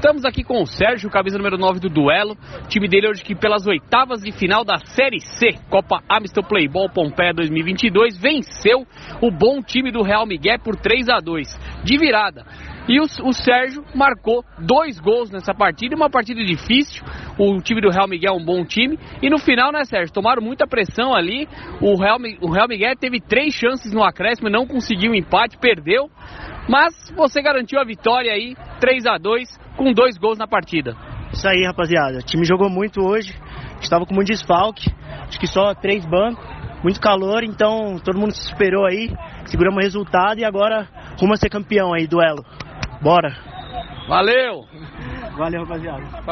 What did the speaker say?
Estamos aqui com o Sérgio, camisa número 9 do duelo. Time dele hoje que pelas oitavas de final da Série C, Copa Amistel Playball Pompeia 2022, venceu o bom time do Real Miguel por 3 a 2 de virada. E o, o, Sérgio marcou dois gols nessa partida, uma partida difícil. O time do Real Miguel é um bom time. E no final, né, Sérgio? Tomaram muita pressão ali. O Real, o Real Miguel teve três chances no acréscimo, não conseguiu o empate, perdeu. Mas você garantiu a vitória aí, 3 a 2 com dois gols na partida. Isso aí, rapaziada. O time jogou muito hoje. Estava com muito desfalque. Acho que só três bancos. Muito calor, então todo mundo se esperou aí. Seguramos o resultado e agora rumo a ser campeão aí, duelo. Bora! Valeu! Valeu, rapaziada.